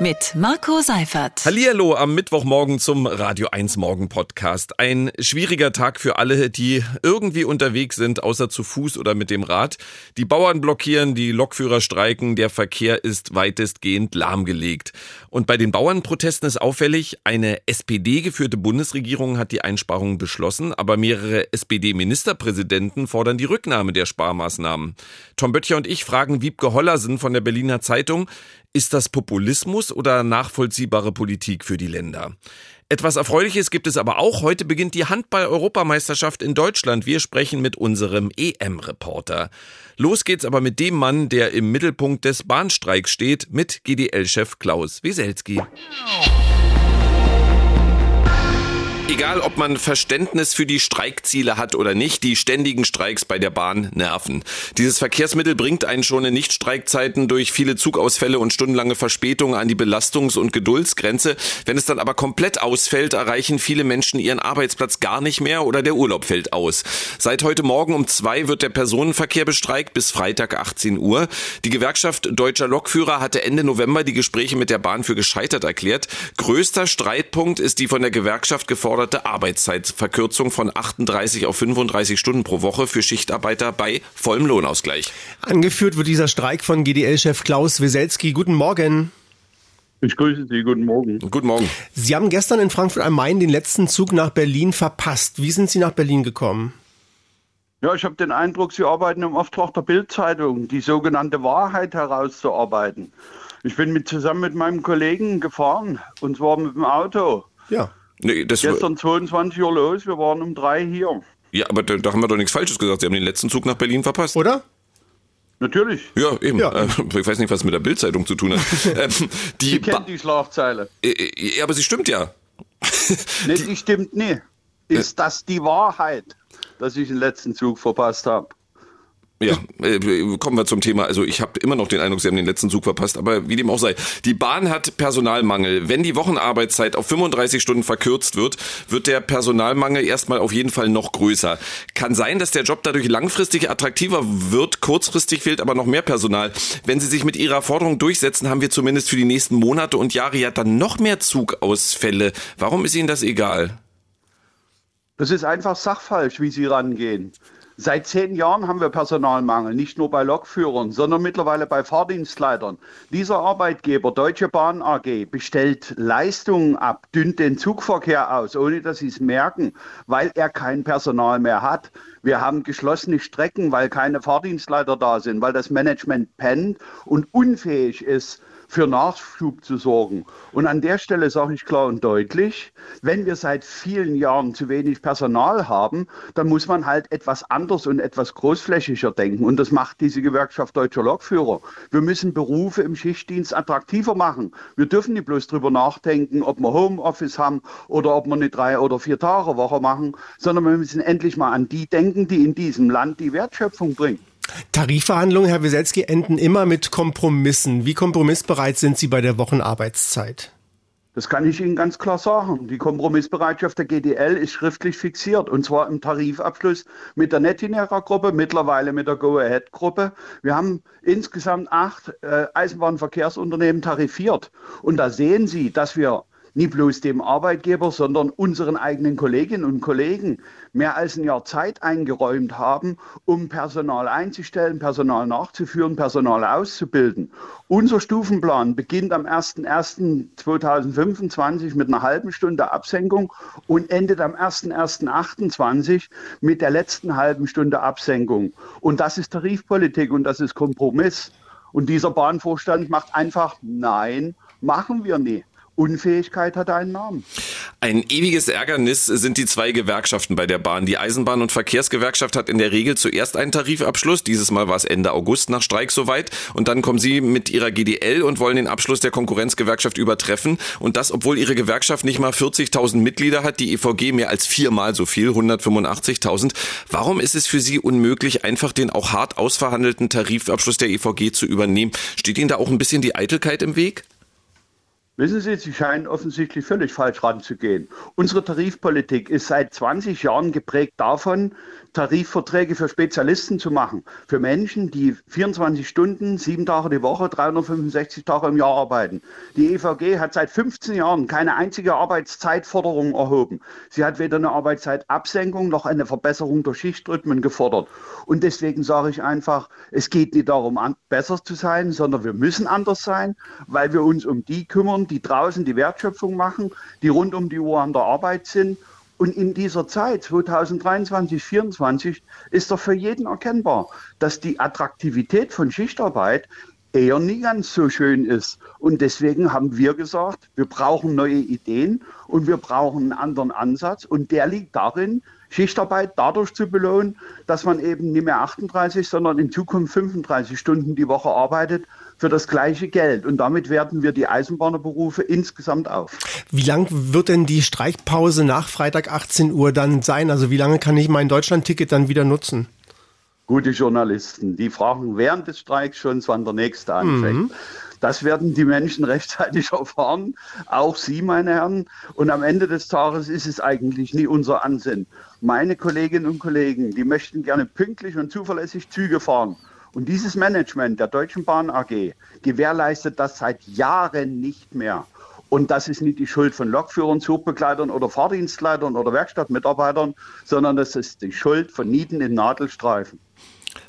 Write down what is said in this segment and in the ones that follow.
mit Marco Seifert. Hallihallo am Mittwochmorgen zum Radio 1 Morgen Podcast. Ein schwieriger Tag für alle, die irgendwie unterwegs sind, außer zu Fuß oder mit dem Rad. Die Bauern blockieren, die Lokführer streiken, der Verkehr ist weitestgehend lahmgelegt. Und bei den Bauernprotesten ist auffällig, eine SPD-geführte Bundesregierung hat die Einsparungen beschlossen, aber mehrere SPD-Ministerpräsidenten fordern die Rücknahme der Sparmaßnahmen. Tom Böttcher und ich fragen Wiebke Hollersen von der Berliner Zeitung, ist das Populismus oder nachvollziehbare Politik für die Länder? Etwas Erfreuliches gibt es aber auch. Heute beginnt die Handball-Europameisterschaft in Deutschland. Wir sprechen mit unserem EM-Reporter. Los geht's aber mit dem Mann, der im Mittelpunkt des Bahnstreiks steht, mit GDL-Chef Klaus Wieselski. Egal, ob man Verständnis für die Streikziele hat oder nicht, die ständigen Streiks bei der Bahn nerven. Dieses Verkehrsmittel bringt einen schon in Nichtstreikzeiten durch viele Zugausfälle und stundenlange Verspätungen an die Belastungs- und Geduldsgrenze. Wenn es dann aber komplett ausfällt, erreichen viele Menschen ihren Arbeitsplatz gar nicht mehr oder der Urlaub fällt aus. Seit heute Morgen um zwei wird der Personenverkehr bestreikt bis Freitag 18 Uhr. Die Gewerkschaft Deutscher Lokführer hatte Ende November die Gespräche mit der Bahn für gescheitert erklärt. Größter Streitpunkt ist die von der Gewerkschaft geforderte geforderte Arbeitszeitverkürzung von 38 auf 35 Stunden pro Woche für Schichtarbeiter bei vollem Lohnausgleich. Angeführt wird dieser Streik von GDL-Chef Klaus Weselski. Guten Morgen. Ich grüße Sie, guten Morgen. Guten Morgen. Sie haben gestern in Frankfurt am Main den letzten Zug nach Berlin verpasst. Wie sind Sie nach Berlin gekommen? Ja, ich habe den Eindruck, Sie arbeiten im Auftrag der Bildzeitung, die sogenannte Wahrheit herauszuarbeiten. Ich bin mit, zusammen mit meinem Kollegen gefahren, und zwar mit dem Auto. Ja. Nee, das Gestern 22 Uhr los, wir waren um drei hier. Ja, aber da, da haben wir doch nichts Falsches gesagt. Sie haben den letzten Zug nach Berlin verpasst. Oder? Natürlich. Ja, eben. Ja. Äh, Ich weiß nicht, was mit der Bildzeitung zu tun hat. Ähm, die Sie kennen die Schlagzeile. Äh, äh, ja, aber sie stimmt ja. Nee, die stimmt nie. Ist das die Wahrheit, dass ich den letzten Zug verpasst habe? Ja, äh, kommen wir zum Thema. Also ich habe immer noch den Eindruck, Sie haben den letzten Zug verpasst, aber wie dem auch sei. Die Bahn hat Personalmangel. Wenn die Wochenarbeitszeit auf 35 Stunden verkürzt wird, wird der Personalmangel erstmal auf jeden Fall noch größer. Kann sein, dass der Job dadurch langfristig attraktiver wird. Kurzfristig fehlt aber noch mehr Personal. Wenn Sie sich mit Ihrer Forderung durchsetzen, haben wir zumindest für die nächsten Monate und Jahre ja dann noch mehr Zugausfälle. Warum ist Ihnen das egal? Das ist einfach sachfalsch, wie Sie rangehen. Seit zehn Jahren haben wir Personalmangel, nicht nur bei Lokführern, sondern mittlerweile bei Fahrdienstleitern. Dieser Arbeitgeber, Deutsche Bahn AG, bestellt Leistungen ab, dünnt den Zugverkehr aus, ohne dass sie es merken, weil er kein Personal mehr hat. Wir haben geschlossene Strecken, weil keine Fahrdienstleiter da sind, weil das Management pennt und unfähig ist, für Nachschub zu sorgen. Und an der Stelle sage ich klar und deutlich, wenn wir seit vielen Jahren zu wenig Personal haben, dann muss man halt etwas anders und etwas großflächiger denken. Und das macht diese Gewerkschaft Deutscher Lokführer. Wir müssen Berufe im Schichtdienst attraktiver machen. Wir dürfen nicht bloß drüber nachdenken, ob wir Homeoffice haben oder ob wir eine drei oder vier Tage Woche machen, sondern wir müssen endlich mal an die denken, die in diesem Land die Wertschöpfung bringen. Tarifverhandlungen, Herr Weselski, enden immer mit Kompromissen. Wie kompromissbereit sind Sie bei der Wochenarbeitszeit? Das kann ich Ihnen ganz klar sagen. Die Kompromissbereitschaft der GDL ist schriftlich fixiert und zwar im Tarifabschluss mit der Netinera-Gruppe, mittlerweile mit der Go-Ahead-Gruppe. Wir haben insgesamt acht äh, Eisenbahnverkehrsunternehmen tarifiert und da sehen Sie, dass wir nicht bloß dem Arbeitgeber, sondern unseren eigenen Kolleginnen und Kollegen mehr als ein Jahr Zeit eingeräumt haben, um Personal einzustellen, Personal nachzuführen, Personal auszubilden. Unser Stufenplan beginnt am 01.01.2025 mit einer halben Stunde Absenkung und endet am 01.01.28 mit der letzten halben Stunde Absenkung. Und das ist Tarifpolitik und das ist Kompromiss. Und dieser Bahnvorstand macht einfach, nein, machen wir nicht. Unfähigkeit hat einen Namen. Ein ewiges Ärgernis sind die zwei Gewerkschaften bei der Bahn. Die Eisenbahn- und Verkehrsgewerkschaft hat in der Regel zuerst einen Tarifabschluss. Dieses Mal war es Ende August nach Streik soweit. Und dann kommen sie mit ihrer GDL und wollen den Abschluss der Konkurrenzgewerkschaft übertreffen. Und das, obwohl ihre Gewerkschaft nicht mal 40.000 Mitglieder hat, die EVG mehr als viermal so viel, 185.000. Warum ist es für Sie unmöglich, einfach den auch hart ausverhandelten Tarifabschluss der EVG zu übernehmen? Steht Ihnen da auch ein bisschen die Eitelkeit im Weg? Wissen Sie, Sie scheinen offensichtlich völlig falsch ranzugehen. Unsere Tarifpolitik ist seit 20 Jahren geprägt davon, Tarifverträge für Spezialisten zu machen. Für Menschen, die 24 Stunden, sieben Tage die Woche, 365 Tage im Jahr arbeiten. Die EVG hat seit 15 Jahren keine einzige Arbeitszeitforderung erhoben. Sie hat weder eine Arbeitszeitabsenkung noch eine Verbesserung der Schichtrhythmen gefordert. Und deswegen sage ich einfach, es geht nicht darum, besser zu sein, sondern wir müssen anders sein, weil wir uns um die kümmern, die draußen die Wertschöpfung machen, die rund um die Uhr an der Arbeit sind. Und in dieser Zeit, 2023, 2024, ist doch für jeden erkennbar, dass die Attraktivität von Schichtarbeit eher nie ganz so schön ist. Und deswegen haben wir gesagt, wir brauchen neue Ideen und wir brauchen einen anderen Ansatz. Und der liegt darin, Schichtarbeit dadurch zu belohnen, dass man eben nicht mehr 38, sondern in Zukunft 35 Stunden die Woche arbeitet für das gleiche Geld. Und damit werten wir die Eisenbahnerberufe insgesamt auf. Wie lang wird denn die Streikpause nach Freitag 18 Uhr dann sein? Also wie lange kann ich mein Deutschland-Ticket dann wieder nutzen? Gute Journalisten, die fragen während des Streiks schon, wann der nächste anfängt. Mhm. Das werden die Menschen rechtzeitig erfahren, auch Sie, meine Herren. Und am Ende des Tages ist es eigentlich nie unser Ansinn. Meine Kolleginnen und Kollegen, die möchten gerne pünktlich und zuverlässig Züge fahren. Und dieses Management der Deutschen Bahn AG gewährleistet das seit Jahren nicht mehr. Und das ist nicht die Schuld von Lokführern, Zugbegleitern oder Fahrdienstleitern oder Werkstattmitarbeitern, sondern das ist die Schuld von Nieten in Nadelstreifen.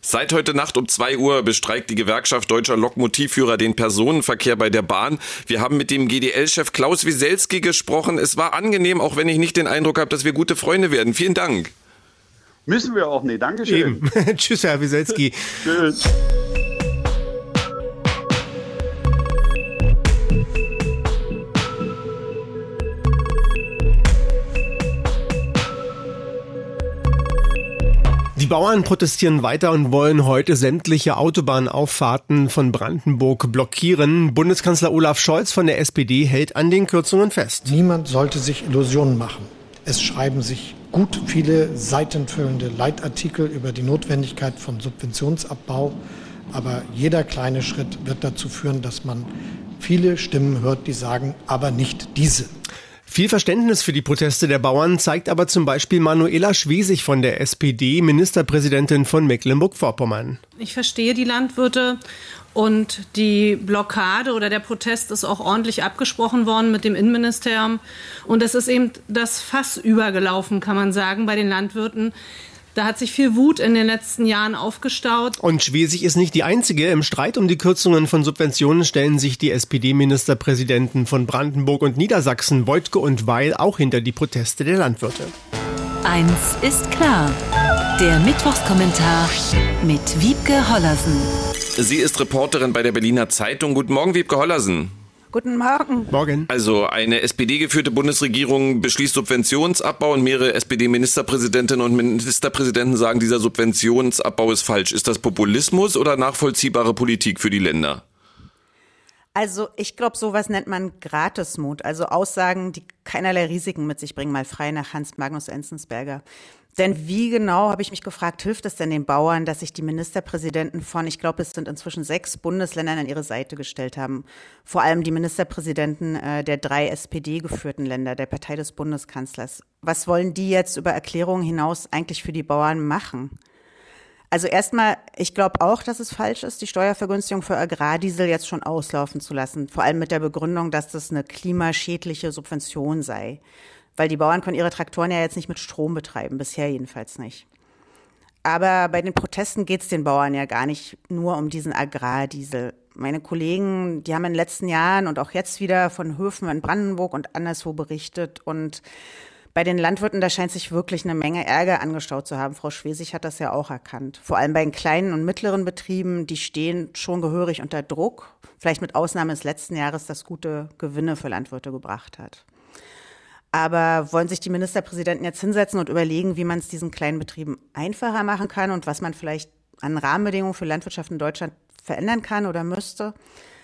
Seit heute Nacht um zwei Uhr bestreikt die Gewerkschaft Deutscher Lokmotivführer den Personenverkehr bei der Bahn. Wir haben mit dem GDL-Chef Klaus Wieselski gesprochen. Es war angenehm, auch wenn ich nicht den Eindruck habe, dass wir gute Freunde werden. Vielen Dank. Müssen wir auch nicht. Dankeschön. Tschüss, Herr Wieselski. Tschüss. Bauern protestieren weiter und wollen heute sämtliche Autobahnauffahrten von Brandenburg blockieren. Bundeskanzler Olaf Scholz von der SPD hält an den Kürzungen fest. Niemand sollte sich Illusionen machen. Es schreiben sich gut viele seitenfüllende Leitartikel über die Notwendigkeit von Subventionsabbau. Aber jeder kleine Schritt wird dazu führen, dass man viele Stimmen hört, die sagen, aber nicht diese. Viel Verständnis für die Proteste der Bauern zeigt aber zum Beispiel Manuela Schwesig von der SPD, Ministerpräsidentin von Mecklenburg-Vorpommern. Ich verstehe die Landwirte und die Blockade oder der Protest ist auch ordentlich abgesprochen worden mit dem Innenministerium. Und es ist eben das Fass übergelaufen, kann man sagen, bei den Landwirten. Da hat sich viel Wut in den letzten Jahren aufgestaut. Und Schwesig ist nicht die einzige. Im Streit um die Kürzungen von Subventionen stellen sich die SPD-Ministerpräsidenten von Brandenburg und Niedersachsen, Wojtke und Weil, auch hinter die Proteste der Landwirte. Eins ist klar. Der Mittwochskommentar mit Wiebke Hollersen. Sie ist Reporterin bei der Berliner Zeitung. Guten Morgen, Wiebke Hollersen. Guten Morgen. Morgen. Also eine SPD-geführte Bundesregierung beschließt Subventionsabbau und mehrere SPD-Ministerpräsidentinnen und Ministerpräsidenten sagen, dieser Subventionsabbau ist falsch. Ist das Populismus oder nachvollziehbare Politik für die Länder? Also ich glaube, sowas nennt man Gratismut, also Aussagen, die keinerlei Risiken mit sich bringen, mal frei nach Hans Magnus Enzensberger. Denn wie genau, habe ich mich gefragt, hilft es denn den Bauern, dass sich die Ministerpräsidenten von, ich glaube, es sind inzwischen sechs Bundesländern an ihre Seite gestellt haben. Vor allem die Ministerpräsidenten äh, der drei SPD-geführten Länder, der Partei des Bundeskanzlers. Was wollen die jetzt über Erklärungen hinaus eigentlich für die Bauern machen? Also erstmal, ich glaube auch, dass es falsch ist, die Steuervergünstigung für Agrardiesel jetzt schon auslaufen zu lassen. Vor allem mit der Begründung, dass das eine klimaschädliche Subvention sei. Weil die Bauern können ihre Traktoren ja jetzt nicht mit Strom betreiben, bisher jedenfalls nicht. Aber bei den Protesten geht es den Bauern ja gar nicht nur um diesen Agrardiesel. Meine Kollegen, die haben in den letzten Jahren und auch jetzt wieder von Höfen in Brandenburg und anderswo berichtet. Und bei den Landwirten, da scheint sich wirklich eine Menge Ärger angestaut zu haben. Frau Schwesig hat das ja auch erkannt. Vor allem bei den kleinen und mittleren Betrieben, die stehen schon gehörig unter Druck. Vielleicht mit Ausnahme des letzten Jahres, das gute Gewinne für Landwirte gebracht hat. Aber wollen sich die Ministerpräsidenten jetzt hinsetzen und überlegen, wie man es diesen kleinen Betrieben einfacher machen kann und was man vielleicht an Rahmenbedingungen für Landwirtschaft in Deutschland verändern kann oder müsste?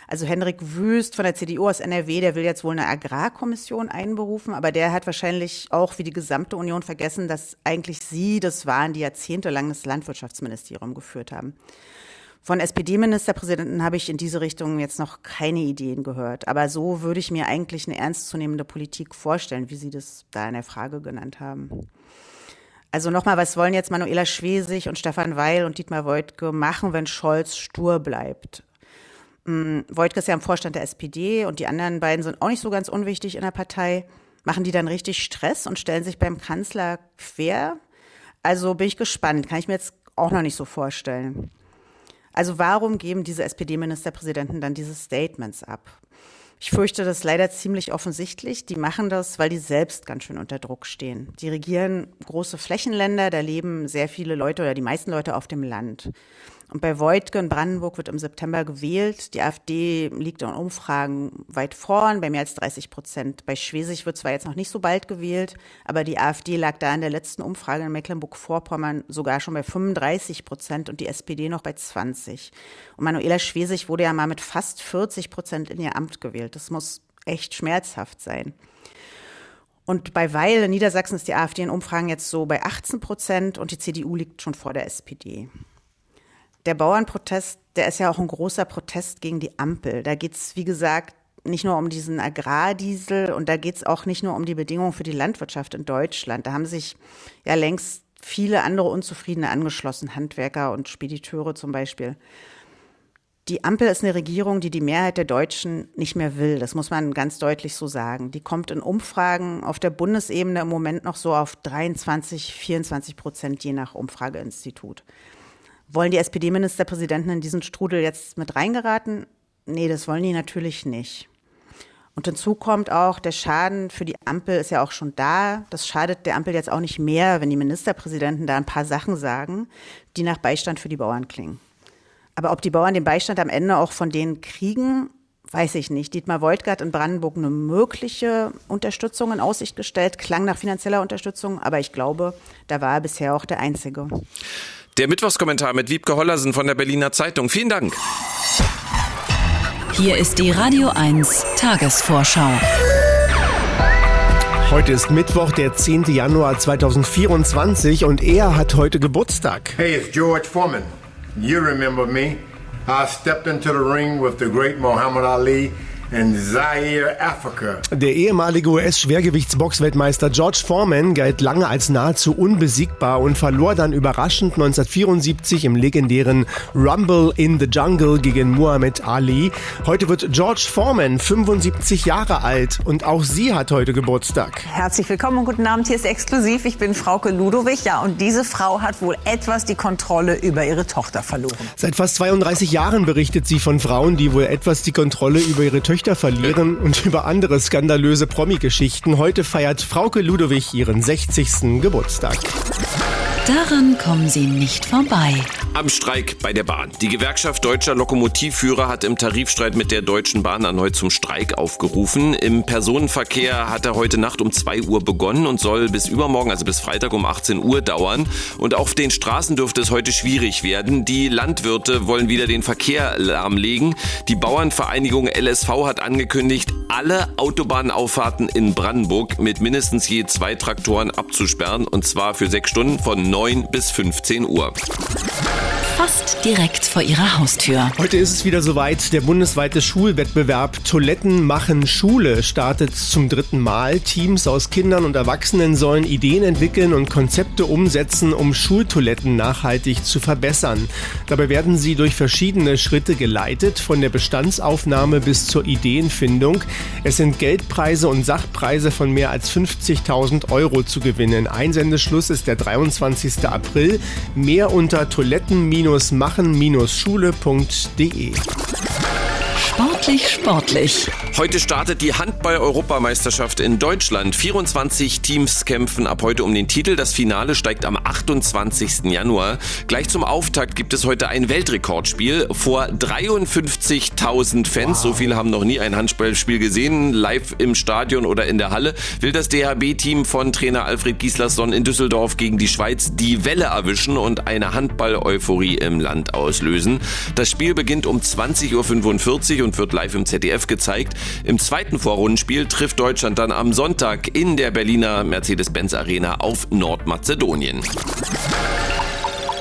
Also Henrik Wüst von der CDU aus NRW, der will jetzt wohl eine Agrarkommission einberufen, aber der hat wahrscheinlich auch wie die gesamte Union vergessen, dass eigentlich sie das waren, die jahrzehntelang das Landwirtschaftsministerium geführt haben. Von SPD-Ministerpräsidenten habe ich in diese Richtung jetzt noch keine Ideen gehört. Aber so würde ich mir eigentlich eine ernstzunehmende Politik vorstellen, wie Sie das da in der Frage genannt haben. Also nochmal, was wollen jetzt Manuela Schwesig und Stefan Weil und Dietmar Woidke machen, wenn Scholz stur bleibt? Hm, Woidke ist ja im Vorstand der SPD und die anderen beiden sind auch nicht so ganz unwichtig in der Partei. Machen die dann richtig Stress und stellen sich beim Kanzler quer? Also bin ich gespannt, kann ich mir jetzt auch noch nicht so vorstellen. Also warum geben diese SPD-Ministerpräsidenten dann diese Statements ab? Ich fürchte, das ist leider ziemlich offensichtlich. Die machen das, weil die selbst ganz schön unter Druck stehen. Die regieren große Flächenländer, da leben sehr viele Leute oder die meisten Leute auf dem Land. Und bei Voigtke in Brandenburg wird im September gewählt. Die AfD liegt in Umfragen weit vorn, bei mehr als 30 Prozent. Bei Schwesig wird zwar jetzt noch nicht so bald gewählt, aber die AfD lag da in der letzten Umfrage in Mecklenburg-Vorpommern sogar schon bei 35 Prozent und die SPD noch bei 20. Und Manuela Schwesig wurde ja mal mit fast 40 Prozent in ihr Amt gewählt. Das muss echt schmerzhaft sein. Und bei Weil in Niedersachsen ist die AfD in Umfragen jetzt so bei 18 Prozent und die CDU liegt schon vor der SPD der Bauernprotest, der ist ja auch ein großer Protest gegen die Ampel. Da geht es, wie gesagt, nicht nur um diesen Agrardiesel und da geht es auch nicht nur um die Bedingungen für die Landwirtschaft in Deutschland. Da haben sich ja längst viele andere Unzufriedene angeschlossen, Handwerker und Spediteure zum Beispiel. Die Ampel ist eine Regierung, die die Mehrheit der Deutschen nicht mehr will. Das muss man ganz deutlich so sagen. Die kommt in Umfragen auf der Bundesebene im Moment noch so auf 23, 24 Prozent je nach Umfrageinstitut. Wollen die SPD-Ministerpräsidenten in diesen Strudel jetzt mit reingeraten? Nee, das wollen die natürlich nicht. Und hinzu kommt auch, der Schaden für die Ampel ist ja auch schon da. Das schadet der Ampel jetzt auch nicht mehr, wenn die Ministerpräsidenten da ein paar Sachen sagen, die nach Beistand für die Bauern klingen. Aber ob die Bauern den Beistand am Ende auch von denen kriegen, weiß ich nicht. Dietmar hat in Brandenburg eine mögliche Unterstützung in Aussicht gestellt, klang nach finanzieller Unterstützung, aber ich glaube, da war er bisher auch der Einzige. Der Mittwochskommentar mit Wiebke Hollersen von der Berliner Zeitung. Vielen Dank. Hier ist die Radio 1 Tagesvorschau. Heute ist Mittwoch, der 10. Januar 2024 und er hat heute Geburtstag. Hey, it's George Foreman. You remember me. I stepped into the ring with the great Muhammad Ali in Zaire, Africa. Der ehemalige US-Schwergewichtsboxweltmeister George Foreman galt lange als nahezu unbesiegbar und verlor dann überraschend 1974 im legendären Rumble in the Jungle gegen Muhammad Ali. Heute wird George Foreman 75 Jahre alt und auch sie hat heute Geburtstag. Herzlich willkommen und guten Abend. Hier ist exklusiv. Ich bin Frauke Ludowig. Ja, und diese Frau hat wohl etwas die Kontrolle über ihre Tochter verloren. Seit fast 32 Jahren berichtet sie von Frauen, die wohl etwas die Kontrolle über ihre Töchter Töchter verlieren und über andere skandalöse Promi-Geschichten. Heute feiert Frauke Ludowig ihren 60. Geburtstag. Daran kommen Sie nicht vorbei. Am Streik bei der Bahn. Die Gewerkschaft deutscher Lokomotivführer hat im Tarifstreit mit der Deutschen Bahn erneut zum Streik aufgerufen. Im Personenverkehr hat er heute Nacht um 2 Uhr begonnen und soll bis übermorgen, also bis Freitag um 18 Uhr dauern. Und auf den Straßen dürfte es heute schwierig werden. Die Landwirte wollen wieder den Verkehr lahmlegen. Die Bauernvereinigung LSV hat angekündigt, alle Autobahnauffahrten in Brandenburg mit mindestens je zwei Traktoren abzusperren und zwar für sechs Stunden von 9 bis 15 Uhr. Fast direkt vor Ihrer Haustür. Heute ist es wieder soweit. Der bundesweite Schulwettbewerb Toiletten machen Schule startet zum dritten Mal. Teams aus Kindern und Erwachsenen sollen Ideen entwickeln und Konzepte umsetzen, um Schultoiletten nachhaltig zu verbessern. Dabei werden sie durch verschiedene Schritte geleitet, von der Bestandsaufnahme bis zur Ideenfindung. Es sind Geldpreise und Sachpreise von mehr als 50.000 Euro zu gewinnen. Einsendeschluss ist der 23. April. Mehr unter toiletten-machen-schule.de. Sportlich, sportlich. Heute startet die Handball-Europameisterschaft in Deutschland. 24 Teams kämpfen ab heute um den Titel. Das Finale steigt am 28. Januar. Gleich zum Auftakt gibt es heute ein Weltrekordspiel vor 53.000 Fans. Wow. So viele haben noch nie ein Handballspiel gesehen. Live im Stadion oder in der Halle will das DHB-Team von Trainer Alfred Gislason in Düsseldorf gegen die Schweiz die Welle erwischen und eine Handball-Euphorie im Land auslösen. Das Spiel beginnt um 20.45 Uhr und wird live im ZDF gezeigt. Im zweiten Vorrundenspiel trifft Deutschland dann am Sonntag in der Berliner Mercedes-Benz Arena auf Nordmazedonien.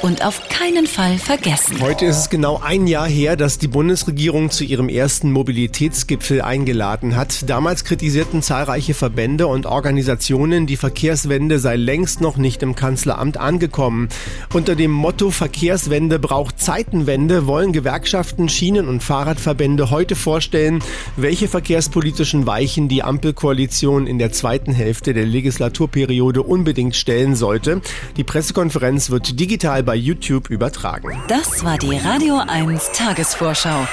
Und auf keinen Fall vergessen. Heute ist es genau ein Jahr her, dass die Bundesregierung zu ihrem ersten Mobilitätsgipfel eingeladen hat. Damals kritisierten zahlreiche Verbände und Organisationen, die Verkehrswende sei längst noch nicht im Kanzleramt angekommen. Unter dem Motto Verkehrswende braucht Zeitenwende wollen Gewerkschaften, Schienen- und Fahrradverbände heute vorstellen, welche verkehrspolitischen Weichen die Ampelkoalition in der zweiten Hälfte der Legislaturperiode unbedingt stellen sollte. Die Pressekonferenz wird digital bei YouTube übertragen. Das war die Radio 1 Tagesvorschau.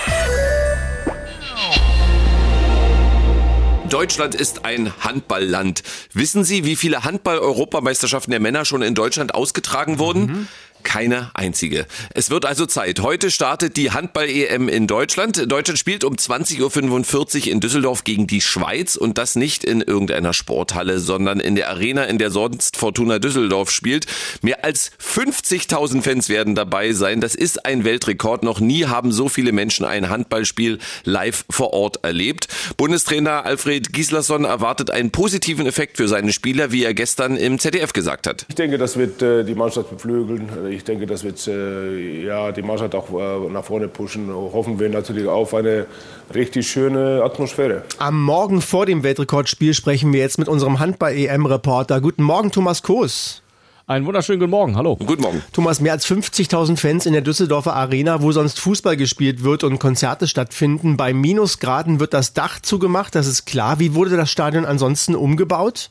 Deutschland ist ein Handballland. Wissen Sie, wie viele Handball-Europameisterschaften der Männer schon in Deutschland ausgetragen wurden? Mhm. Keine einzige. Es wird also Zeit. Heute startet die Handball-EM in Deutschland. Deutschland spielt um 20.45 Uhr in Düsseldorf gegen die Schweiz und das nicht in irgendeiner Sporthalle, sondern in der Arena, in der sonst Fortuna Düsseldorf spielt. Mehr als 50.000 Fans werden dabei sein. Das ist ein Weltrekord. Noch nie haben so viele Menschen ein Handballspiel live vor Ort erlebt. Bundestrainer Alfred Gislason erwartet einen positiven Effekt für seine Spieler, wie er gestern im ZDF gesagt hat. Ich denke, das wird äh, die Mannschaft beflügeln ich denke, das wird äh, ja, die Mannschaft auch äh, nach vorne pushen. Hoffen wir natürlich auf eine richtig schöne Atmosphäre. Am Morgen vor dem Weltrekordspiel sprechen wir jetzt mit unserem Handball-EM-Reporter. Guten Morgen, Thomas Koos. Einen wunderschönen guten Morgen, hallo. Guten Morgen. Thomas, mehr als 50.000 Fans in der Düsseldorfer Arena, wo sonst Fußball gespielt wird und Konzerte stattfinden. Bei Minusgraden wird das Dach zugemacht, das ist klar. Wie wurde das Stadion ansonsten umgebaut?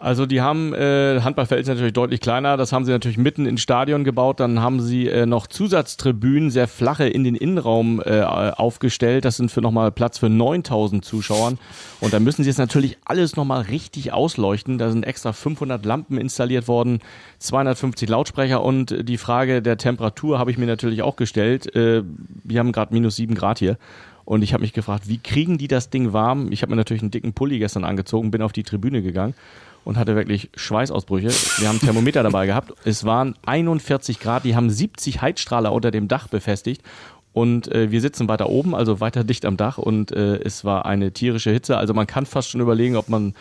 Also die haben äh, Handballfeld ist natürlich deutlich kleiner. Das haben sie natürlich mitten ins Stadion gebaut. Dann haben sie äh, noch Zusatztribünen, sehr flache in den Innenraum äh, aufgestellt. Das sind für nochmal Platz für 9000 Zuschauern. Und da müssen sie jetzt natürlich alles nochmal richtig ausleuchten. Da sind extra 500 Lampen installiert worden, 250 Lautsprecher und die Frage der Temperatur habe ich mir natürlich auch gestellt. Äh, wir haben gerade minus sieben Grad hier. Und ich habe mich gefragt, wie kriegen die das Ding warm? Ich habe mir natürlich einen dicken Pulli gestern angezogen, bin auf die Tribüne gegangen und hatte wirklich Schweißausbrüche. Wir haben Thermometer dabei gehabt. Es waren 41 Grad. Die haben 70 Heizstrahler unter dem Dach befestigt. Und äh, wir sitzen weiter oben, also weiter dicht am Dach. Und äh, es war eine tierische Hitze. Also man kann fast schon überlegen, ob man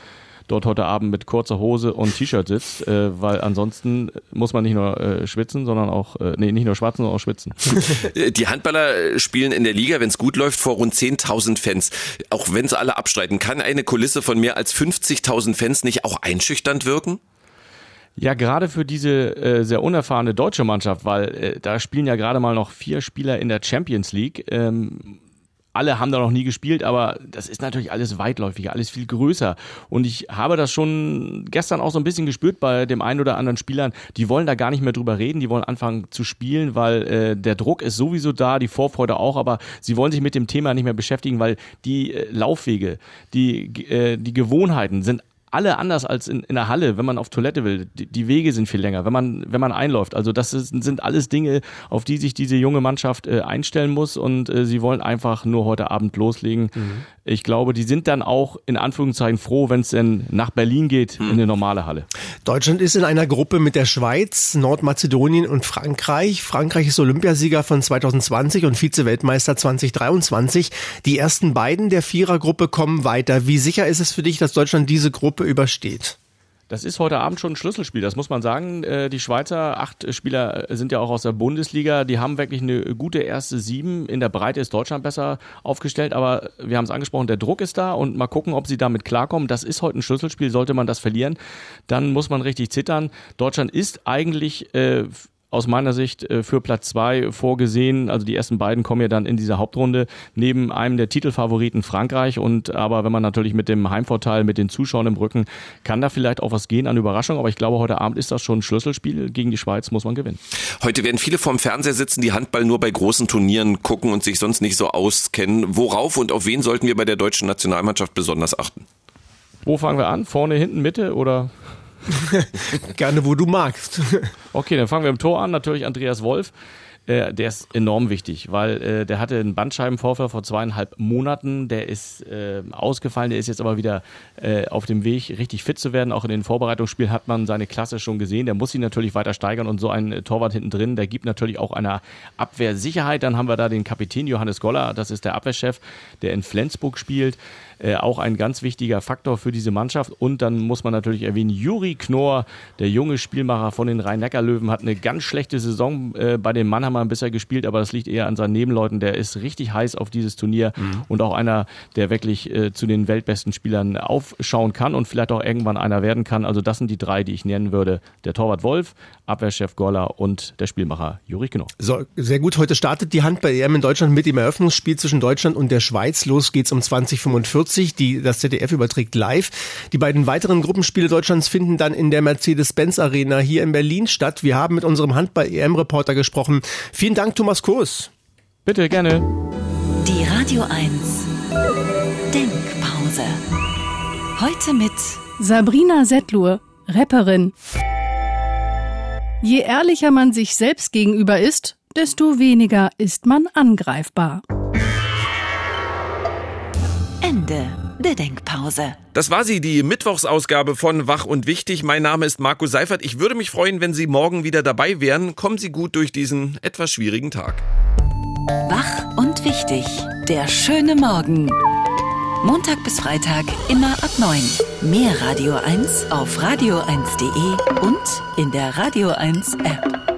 dort heute Abend mit kurzer Hose und T-Shirt sitzt, äh, weil ansonsten muss man nicht nur äh, schwitzen, sondern auch, äh, nee, nicht nur schwatzen, sondern auch schwitzen. Die Handballer spielen in der Liga, wenn es gut läuft, vor rund 10.000 Fans. Auch wenn sie alle abstreiten, kann eine Kulisse von mehr als 50.000 Fans nicht auch einschüchternd wirken? Ja, gerade für diese äh, sehr unerfahrene deutsche Mannschaft, weil äh, da spielen ja gerade mal noch vier Spieler in der Champions League. Ähm, alle haben da noch nie gespielt, aber das ist natürlich alles weitläufiger, alles viel größer. Und ich habe das schon gestern auch so ein bisschen gespürt bei dem einen oder anderen Spielern. Die wollen da gar nicht mehr drüber reden, die wollen anfangen zu spielen, weil äh, der Druck ist sowieso da, die Vorfreude auch, aber sie wollen sich mit dem Thema nicht mehr beschäftigen, weil die äh, Laufwege, die, äh, die Gewohnheiten sind alle anders als in, in der Halle, wenn man auf Toilette will. Die, die, Wege sind viel länger, wenn man, wenn man einläuft. Also das ist, sind alles Dinge, auf die sich diese junge Mannschaft äh, einstellen muss und äh, sie wollen einfach nur heute Abend loslegen. Mhm. Ich glaube, die sind dann auch in Anführungszeichen froh, wenn es denn nach Berlin geht, mhm. in eine normale Halle. Deutschland ist in einer Gruppe mit der Schweiz, Nordmazedonien und Frankreich. Frankreich ist Olympiasieger von 2020 und Vize-Weltmeister 2023. Die ersten beiden der Vierergruppe kommen weiter. Wie sicher ist es für dich, dass Deutschland diese Gruppe Gruppe übersteht. Das ist heute Abend schon ein Schlüsselspiel, das muss man sagen. Äh, die Schweizer acht Spieler sind ja auch aus der Bundesliga. Die haben wirklich eine gute erste Sieben. In der Breite ist Deutschland besser aufgestellt, aber wir haben es angesprochen, der Druck ist da und mal gucken, ob sie damit klarkommen. Das ist heute ein Schlüsselspiel. Sollte man das verlieren, dann muss man richtig zittern. Deutschland ist eigentlich äh, aus meiner Sicht äh, für Platz zwei vorgesehen. Also die ersten beiden kommen ja dann in dieser Hauptrunde neben einem der Titelfavoriten Frankreich. Und aber wenn man natürlich mit dem Heimvorteil, mit den Zuschauern im Rücken, kann da vielleicht auch was gehen an Überraschung. Aber ich glaube, heute Abend ist das schon ein Schlüsselspiel. Gegen die Schweiz muss man gewinnen. Heute werden viele vorm Fernseher sitzen, die Handball nur bei großen Turnieren gucken und sich sonst nicht so auskennen. Worauf und auf wen sollten wir bei der deutschen Nationalmannschaft besonders achten? Wo fangen wir an? Vorne, hinten, Mitte oder? Gerne, wo du magst. okay, dann fangen wir im Tor an. Natürlich Andreas Wolf. äh, der ist enorm wichtig, weil äh, der hatte einen Bandscheibenvorfall vor zweieinhalb Monaten, der ist äh, ausgefallen, der ist jetzt aber wieder äh, auf dem Weg, richtig fit zu werden. Auch in den Vorbereitungsspielen hat man seine Klasse schon gesehen. Der muss sich natürlich weiter steigern und so ein Torwart hinten drin, der gibt natürlich auch einer Abwehr Sicherheit. Dann haben wir da den Kapitän Johannes Goller, das ist der Abwehrchef, der in Flensburg spielt. Äh, auch ein ganz wichtiger Faktor für diese Mannschaft. Und dann muss man natürlich erwähnen, Juri Knorr, der junge Spielmacher von den Rhein-Neckar-Löwen, hat eine ganz schlechte Saison äh, bei den Mannheimern bisher gespielt, aber das liegt eher an seinen Nebenleuten. Der ist richtig heiß auf dieses Turnier mhm. und auch einer, der wirklich äh, zu den weltbesten Spielern aufschauen kann und vielleicht auch irgendwann einer werden kann. Also das sind die drei, die ich nennen würde. Der Torwart Wolf, Abwehrchef Goller und der Spielmacher Juri Knorr. So, sehr gut. Heute startet die Handball-EM in Deutschland mit dem Eröffnungsspiel zwischen Deutschland und der Schweiz. Los geht's um 2045. 40, die das ZDF überträgt live. Die beiden weiteren Gruppenspiele Deutschlands finden dann in der Mercedes-Benz Arena hier in Berlin statt. Wir haben mit unserem Handball-EM-Reporter gesprochen. Vielen Dank, Thomas Kurs. Bitte, gerne. Die Radio 1 Denkpause. Heute mit Sabrina Settlur, Rapperin. Je ehrlicher man sich selbst gegenüber ist, desto weniger ist man angreifbar. Ende der Denkpause. Das war sie, die Mittwochsausgabe von Wach und Wichtig. Mein Name ist Marco Seifert. Ich würde mich freuen, wenn Sie morgen wieder dabei wären. Kommen Sie gut durch diesen etwas schwierigen Tag. Wach und Wichtig. Der schöne Morgen. Montag bis Freitag immer ab 9. Mehr Radio 1 auf radio1.de und in der Radio 1 App.